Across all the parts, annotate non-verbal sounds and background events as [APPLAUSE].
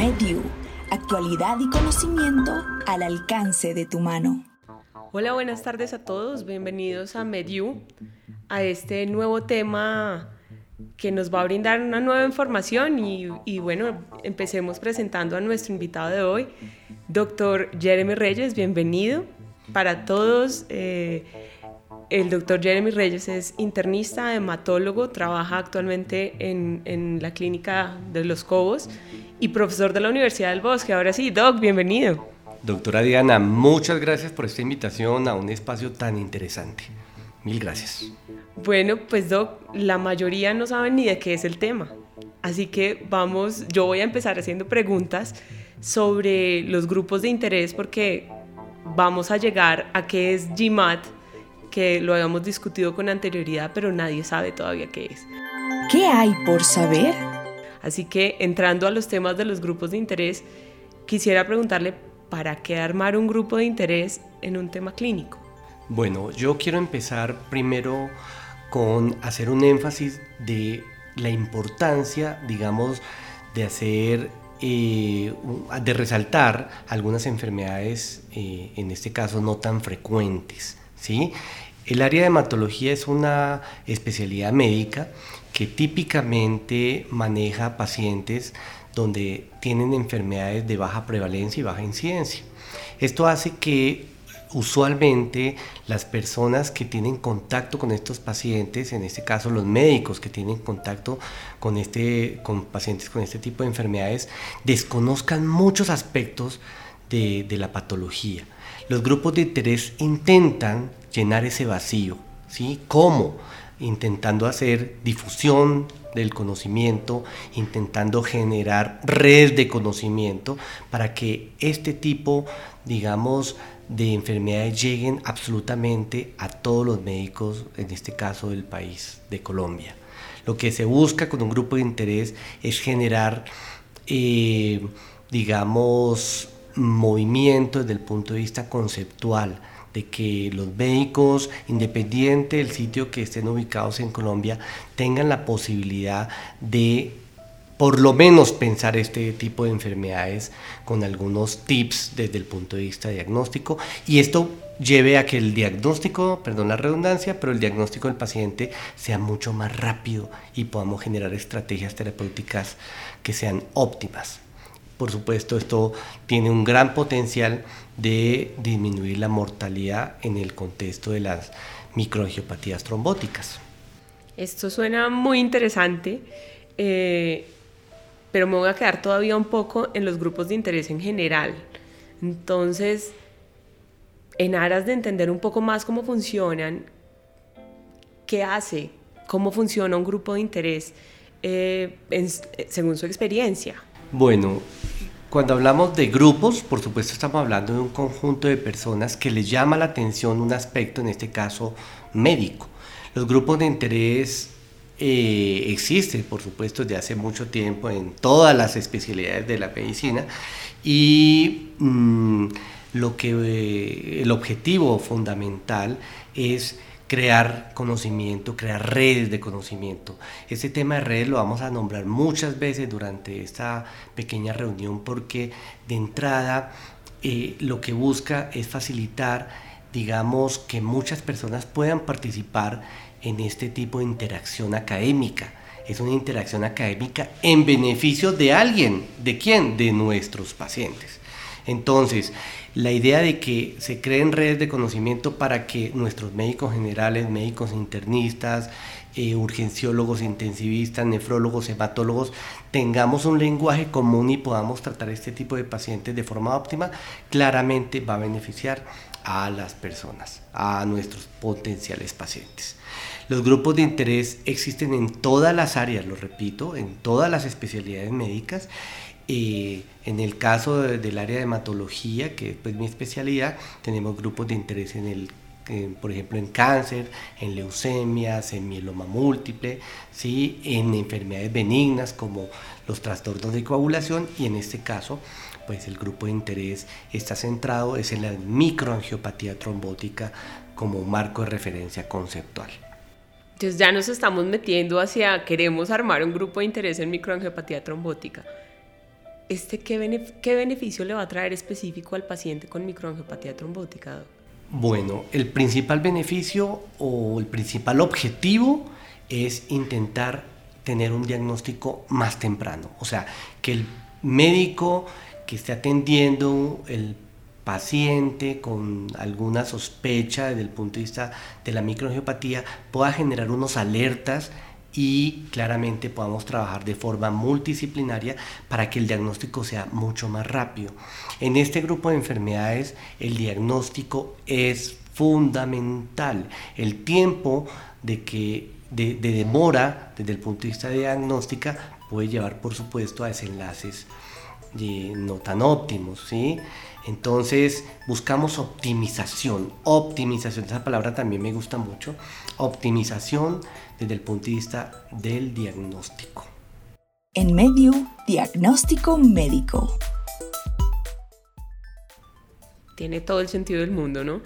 MedU, actualidad y conocimiento al alcance de tu mano. Hola, buenas tardes a todos, bienvenidos a MedU, a este nuevo tema que nos va a brindar una nueva información y, bueno, empecemos presentando a nuestro invitado de hoy, doctor Jeremy Reyes, bienvenido. Para todos, eh, el doctor Jeremy Reyes es internista, hematólogo, trabaja actualmente en, en, la clínica de Los Cobos y profesor de la Universidad del Bosque. Ahora sí, Doc, bienvenido. Doctora Diana, muchas gracias por esta invitación a un espacio tan interesante. Mil gracias. Bueno, pues Doc, la mayoría no saben ni de qué es el tema. Así que vamos, yo voy a empezar haciendo preguntas sobre los grupos de interés porque vamos a llegar a qué es GMAT que lo habíamos discutido con anterioridad, pero nadie sabe todavía qué es. ¿Qué hay por saber? Así que entrando a los temas de los grupos de interés, quisiera preguntarle, ¿para qué armar un grupo de interés en un tema clínico? Bueno, yo quiero empezar primero con hacer un énfasis de la importancia, digamos, de hacer, eh, de resaltar algunas enfermedades, eh, en este caso no tan frecuentes. ¿Sí? El área de hematología es una especialidad médica que típicamente maneja pacientes donde tienen enfermedades de baja prevalencia y baja incidencia. Esto hace que usualmente las personas que tienen contacto con estos pacientes, en este caso los médicos que tienen contacto con, este, con pacientes con este tipo de enfermedades, desconozcan muchos aspectos de, de la patología los grupos de interés intentan llenar ese vacío. ¿sí? ¿Cómo? Intentando hacer difusión del conocimiento, intentando generar redes de conocimiento para que este tipo, digamos, de enfermedades lleguen absolutamente a todos los médicos, en este caso del país, de Colombia. Lo que se busca con un grupo de interés es generar, eh, digamos, movimiento desde el punto de vista conceptual de que los médicos, independiente del sitio que estén ubicados en Colombia, tengan la posibilidad de por lo menos pensar este tipo de enfermedades con algunos tips desde el punto de vista diagnóstico y esto lleve a que el diagnóstico, perdón la redundancia, pero el diagnóstico del paciente sea mucho más rápido y podamos generar estrategias terapéuticas que sean óptimas. Por supuesto, esto tiene un gran potencial de disminuir la mortalidad en el contexto de las microangiopatías trombóticas. Esto suena muy interesante, eh, pero me voy a quedar todavía un poco en los grupos de interés en general. Entonces, en aras de entender un poco más cómo funcionan, qué hace, cómo funciona un grupo de interés eh, según su experiencia. Bueno, cuando hablamos de grupos, por supuesto estamos hablando de un conjunto de personas que les llama la atención un aspecto, en este caso médico. Los grupos de interés eh, existen, por supuesto, desde hace mucho tiempo en todas las especialidades de la medicina y mm, lo que, eh, el objetivo fundamental es crear conocimiento, crear redes de conocimiento. Este tema de redes lo vamos a nombrar muchas veces durante esta pequeña reunión porque de entrada eh, lo que busca es facilitar, digamos, que muchas personas puedan participar en este tipo de interacción académica. Es una interacción académica en beneficio de alguien. ¿De quién? De nuestros pacientes. Entonces, la idea de que se creen redes de conocimiento para que nuestros médicos generales, médicos internistas, eh, urgenciólogos, intensivistas, nefrólogos, hematólogos, tengamos un lenguaje común y podamos tratar este tipo de pacientes de forma óptima, claramente va a beneficiar a las personas, a nuestros potenciales pacientes. Los grupos de interés existen en todas las áreas, lo repito, en todas las especialidades médicas en el caso del área de hematología, que es pues, mi especialidad, tenemos grupos de interés en el por ejemplo, en cáncer, en leucemias, en mieloma múltiple, ¿sí? en enfermedades benignas como los trastornos de coagulación y en este caso, pues el grupo de interés está centrado es en la microangiopatía trombótica como marco de referencia conceptual. Entonces ya nos estamos metiendo hacia, queremos armar un grupo de interés en microangiopatía trombótica. ¿Este qué, beneficio le va a traer específico al paciente con microangiopatía trombótica? Bueno, el principal beneficio o el principal objetivo es intentar tener un diagnóstico más temprano. O sea, que el médico que esté atendiendo el paciente con alguna sospecha desde el punto de vista de la microangiopatía pueda generar unos alertas y claramente podamos trabajar de forma multidisciplinaria para que el diagnóstico sea mucho más rápido. En este grupo de enfermedades el diagnóstico es fundamental. El tiempo de que de, demora desde el punto de vista de diagnóstica puede llevar por supuesto a desenlaces no tan óptimos, ¿sí? Entonces buscamos optimización, optimización, esa palabra también me gusta mucho, optimización desde el punto de vista del diagnóstico. En medio, diagnóstico médico. Tiene todo el sentido del mundo, ¿no?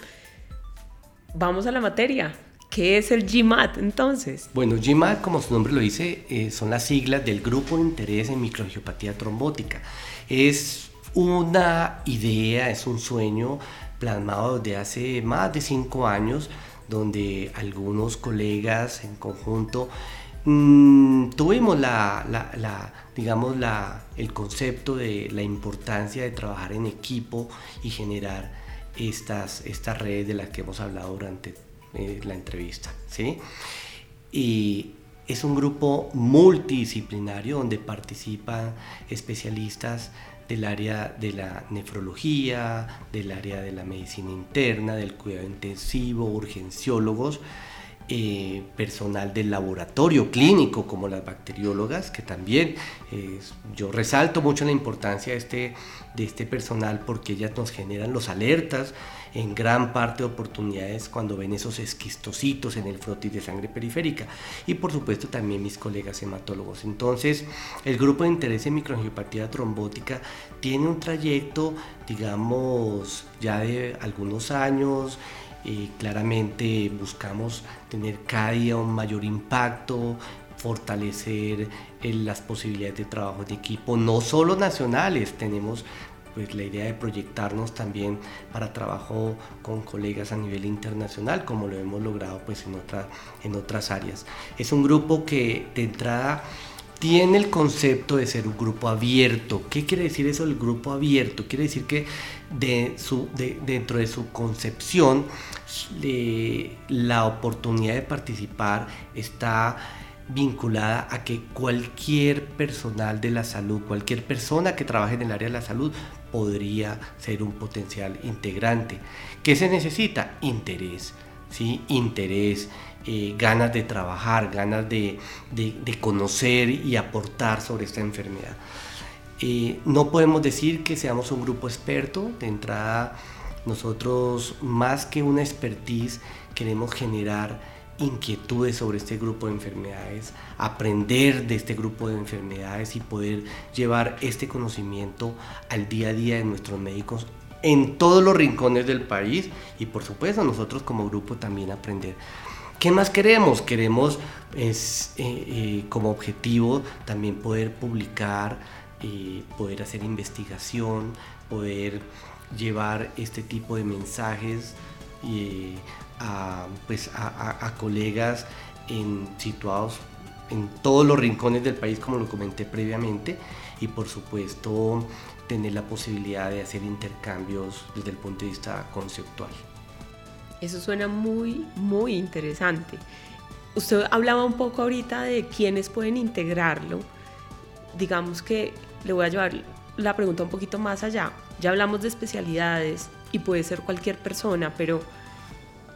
Vamos a la materia. ¿Qué es el GMAT entonces? Bueno, GMAT, como su nombre lo dice, eh, son las siglas del Grupo de Interés en Microangiopatía Trombótica. Es una idea, es un sueño plasmado desde hace más de cinco años, donde algunos colegas en conjunto mm, tuvimos la, digamos, la, el concepto de la importancia de trabajar en equipo y generar estas, estas redes de las que hemos hablado durante eh, la entrevista. ¿sí? Y es un grupo multidisciplinario donde participan especialistas del área de la nefrología, del área de la medicina interna, del cuidado intensivo, urgenciólogos, eh, personal del laboratorio clínico como las bacteriólogas, que también yo resalto mucho la importancia de este, de este personal porque ellas nos generan los alertas en gran parte de oportunidades cuando ven esos esquistocitos en el frotis de sangre periférica y por supuesto también mis colegas hematólogos. Entonces, el grupo de interés en microangiopatía trombótica tiene un trayecto, digamos, ya de algunos años, y claramente buscamos tener cada día un mayor impacto, fortalecer eh, las posibilidades de trabajo de equipo, no solo nacionales, tenemos pues la idea de proyectarnos también para trabajo con colegas a nivel internacional, como lo hemos logrado pues en, otra, en otras áreas. Es un grupo que de entrada tiene el concepto de ser un grupo abierto. ¿Qué quiere decir eso del grupo abierto? Quiere decir que de su, dentro de su concepción la oportunidad de participar está vinculada a que cualquier personal de la salud, cualquier persona que trabaje en el área de la salud podría ser un potencial integrante. ¿Qué se necesita? Interés, ¿sí? Interés, eh, ganas de trabajar, ganas de, conocer y aportar sobre esta enfermedad. Eh, no podemos decir que seamos un grupo experto, de entrada nosotros más que una expertise queremos generar inquietudes sobre este grupo de enfermedades, aprender de este grupo de enfermedades y poder llevar este conocimiento al día a día de nuestros médicos en todos los rincones del país y por supuesto nosotros como grupo también aprender. ¿Qué más queremos? Queremos es, eh, eh, como objetivo también poder publicar, eh, poder hacer investigación, poder llevar este tipo de mensajes a, pues a, colegas situados en todos los rincones del país, como lo comenté previamente, y por supuesto tener la posibilidad de hacer intercambios desde el punto de vista conceptual. Eso suena muy, muy interesante. Usted hablaba un poco ahorita de quiénes pueden integrarlo. Digamos que le voy a llevar la pregunta un poquito más allá. Ya hablamos de especialidades y puede ser cualquier persona, pero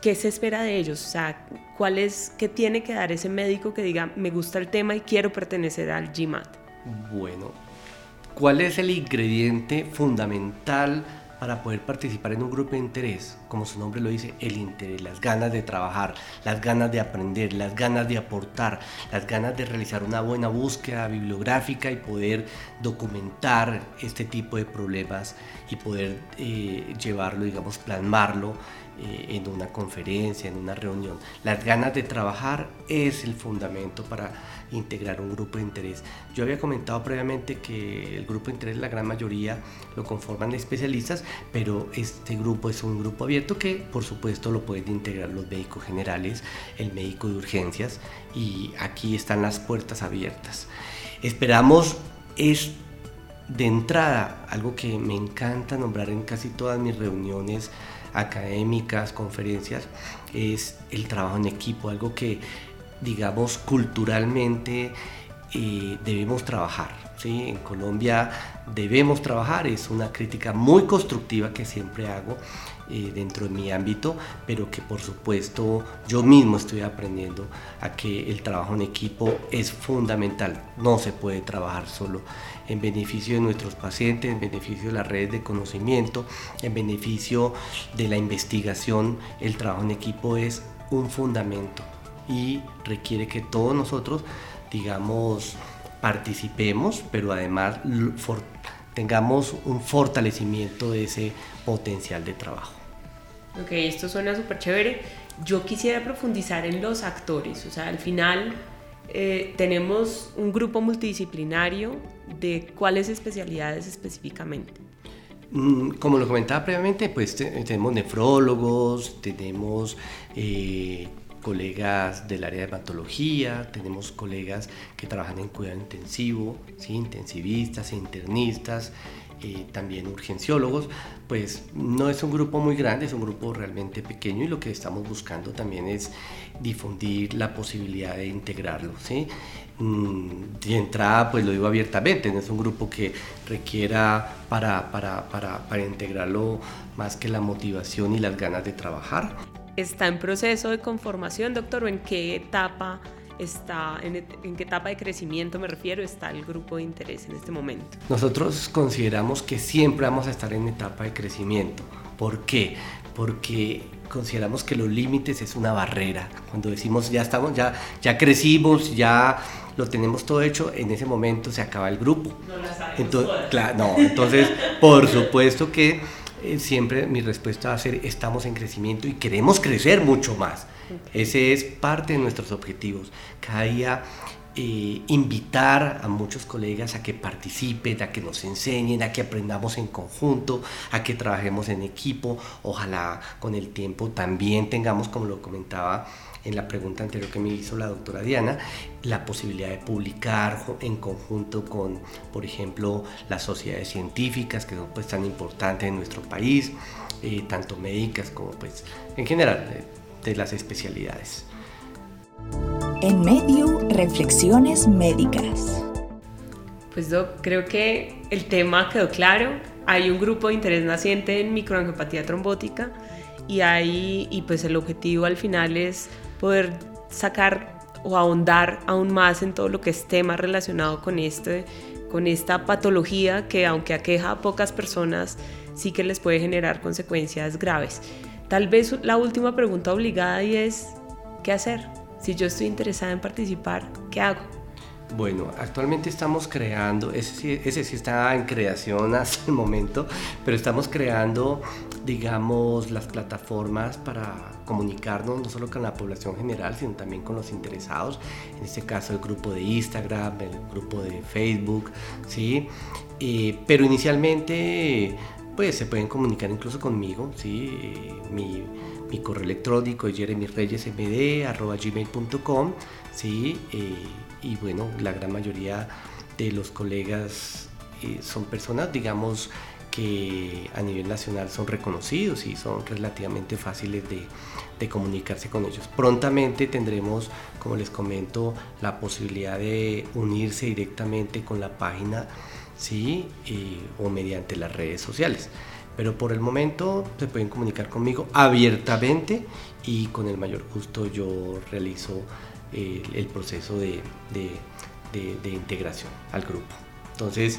¿qué se espera de ellos? O sea, ¿cuál es, ¿qué tiene que dar ese médico que diga, me gusta el tema y quiero pertenecer al GMAT? Bueno, ¿cuál es el ingrediente fundamental para poder participar en un grupo de interés, como su nombre lo dice, el interés, las ganas de trabajar, las ganas de aprender, las ganas de aportar, las ganas de realizar una buena búsqueda bibliográfica y poder documentar este tipo de problemas y poder eh, llevarlo, digamos, plasmarlo eh, en una conferencia, en una reunión. Las ganas de trabajar es el fundamento para integrar un grupo de interés. Yo había comentado previamente que el grupo de interés, la gran mayoría lo conforman especialistas, pero este grupo es un grupo abierto que por supuesto lo pueden integrar los médicos generales, el médico de urgencias y aquí están las puertas abiertas. Esperamos es de entrada algo que me encanta nombrar en casi todas mis reuniones académicas, conferencias, es el trabajo en equipo, algo que digamos culturalmente eh, debemos trabajar. ¿sí? En Colombia debemos trabajar, es una crítica muy constructiva que siempre hago eh, dentro de mi ámbito, pero que por supuesto yo mismo estoy aprendiendo a que el trabajo en equipo es fundamental. No se puede trabajar solo en beneficio de nuestros pacientes, en beneficio de las redes de conocimiento, en beneficio de la investigación. El trabajo en equipo es un fundamento y requiere que todos nosotros, digamos, participemos, pero además tengamos un fortalecimiento de ese potencial de trabajo. Ok, esto suena súper chévere. Yo quisiera profundizar en los actores, o sea, al final eh, tenemos un grupo multidisciplinario de cuáles especialidades específicamente. Mm, como lo comentaba previamente, pues tenemos nefrólogos, tenemos eh, colegas del área de hematología, tenemos colegas que trabajan en cuidado intensivo, ¿sí? intensivistas, internistas, eh, también urgenciólogos, pues no es un grupo muy grande, es un grupo realmente pequeño y lo que estamos buscando también es difundir la posibilidad de integrarlo. ¿sí? Mm, de entrada, pues lo digo abiertamente, no es un grupo que requiera para, para, para, para integrarlo más que la motivación y las ganas de trabajar. ¿Está en proceso de conformación, doctor, o en qué etapa? está en, qué etapa de crecimiento me refiero está el grupo de interés en este momento? Nosotros consideramos que siempre vamos a estar en etapa de crecimiento. ¿Por qué? Porque consideramos que los límites es una barrera. Cuando decimos ya estamos, ya, ya crecimos, ya lo tenemos todo hecho, en ese momento se acaba el grupo. No la entonces, claro, no, entonces, por supuesto que eh, siempre mi respuesta va a ser estamos en crecimiento y queremos crecer mucho más. Ese es parte de nuestros objetivos. Cada día eh, invitar a muchos colegas a que participen, a que nos enseñen, a que aprendamos en conjunto, a que trabajemos en equipo. Ojalá con el tiempo también tengamos, como lo comentaba en la pregunta anterior que me hizo la doctora Diana, la posibilidad de publicar en conjunto con, por ejemplo, las sociedades científicas que son pues tan importantes en nuestro país, eh, tanto médicas como pues en general. Eh, de las especialidades. En medio, reflexiones médicas. Pues Doc, creo que el tema quedó claro. Hay un grupo de interés naciente en microangiopatía trombótica y ahí y pues el objetivo al final es poder sacar o ahondar aún más en todo lo que es tema relacionado con este con esta patología que aunque aqueja a pocas personas sí que les puede generar consecuencias graves. Tal vez la última pregunta obligada y es, ¿qué hacer? Si yo estoy interesada en participar, ¿qué hago? Bueno, actualmente estamos creando, ese, ese sí está en creación [LAUGHS] hasta el momento, pero estamos creando, digamos, las plataformas para comunicarnos no solo con la población general, sino también con los interesados, en este caso el grupo de Instagram, el grupo de Facebook, ¿sí? Eh, pero inicialmente pues se pueden comunicar incluso conmigo, ¿sí? mi, mi correo electrónico es jeremyreyesmd.gmail.com, ¿sí? Eh, y bueno, la gran mayoría de los colegas eh, son personas, digamos, que a nivel nacional son reconocidos y son relativamente fáciles de, comunicarse con ellos. Prontamente tendremos, como les comento, la posibilidad de unirse directamente con la página ¿sí? o mediante las redes sociales. Pero por el momento se pueden comunicar conmigo abiertamente y con el mayor gusto yo realizo eh, el proceso de, de, integración al grupo. Entonces,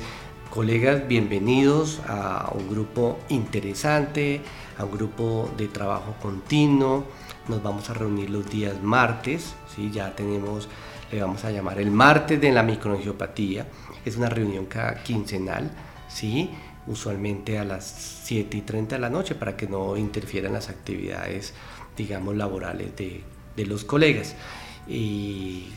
colegas, bienvenidos a un grupo interesante, a un grupo de trabajo continuo. Nos vamos a reunir los días martes, ¿sí? ya tenemos, le vamos a llamar el martes de la microangiopatía es una reunión cada quincenal, ¿sí? usualmente a las 7 y 30 de la noche para que no interfieran las actividades, digamos, laborales de, de los colegas. Y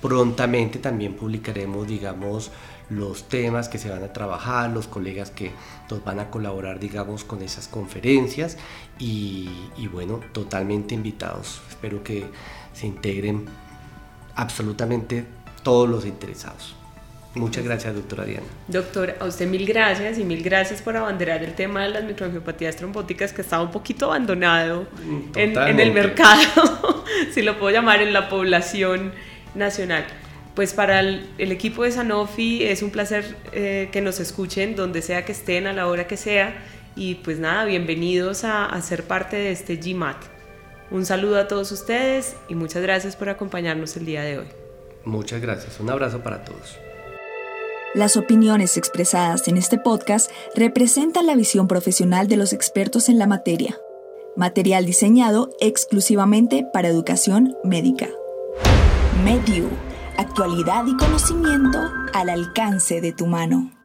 prontamente también publicaremos, digamos, los temas que se van a trabajar, los colegas que nos van a colaborar, digamos, con esas conferencias y, y bueno, totalmente invitados. Espero que se integren absolutamente todos los interesados. Muchas gracias, doctora Diana. Doctor, a usted mil gracias y mil gracias por abanderar el tema de las microangiopatías trombóticas que estaba un poquito abandonado en, en, el mercado, [LAUGHS] si lo puedo llamar, en la población nacional. Pues para el, el equipo de Sanofi es un placer eh, que nos escuchen donde sea que estén, a la hora que sea. Y pues nada, bienvenidos a, a ser parte de este GMAT. Un saludo a todos ustedes y muchas gracias por acompañarnos el día de hoy. Muchas gracias. Un abrazo para todos. Las opiniones expresadas en este podcast representan la visión profesional de los expertos en la materia. Material diseñado exclusivamente para educación médica. Medu, actualidad y conocimiento al alcance de tu mano.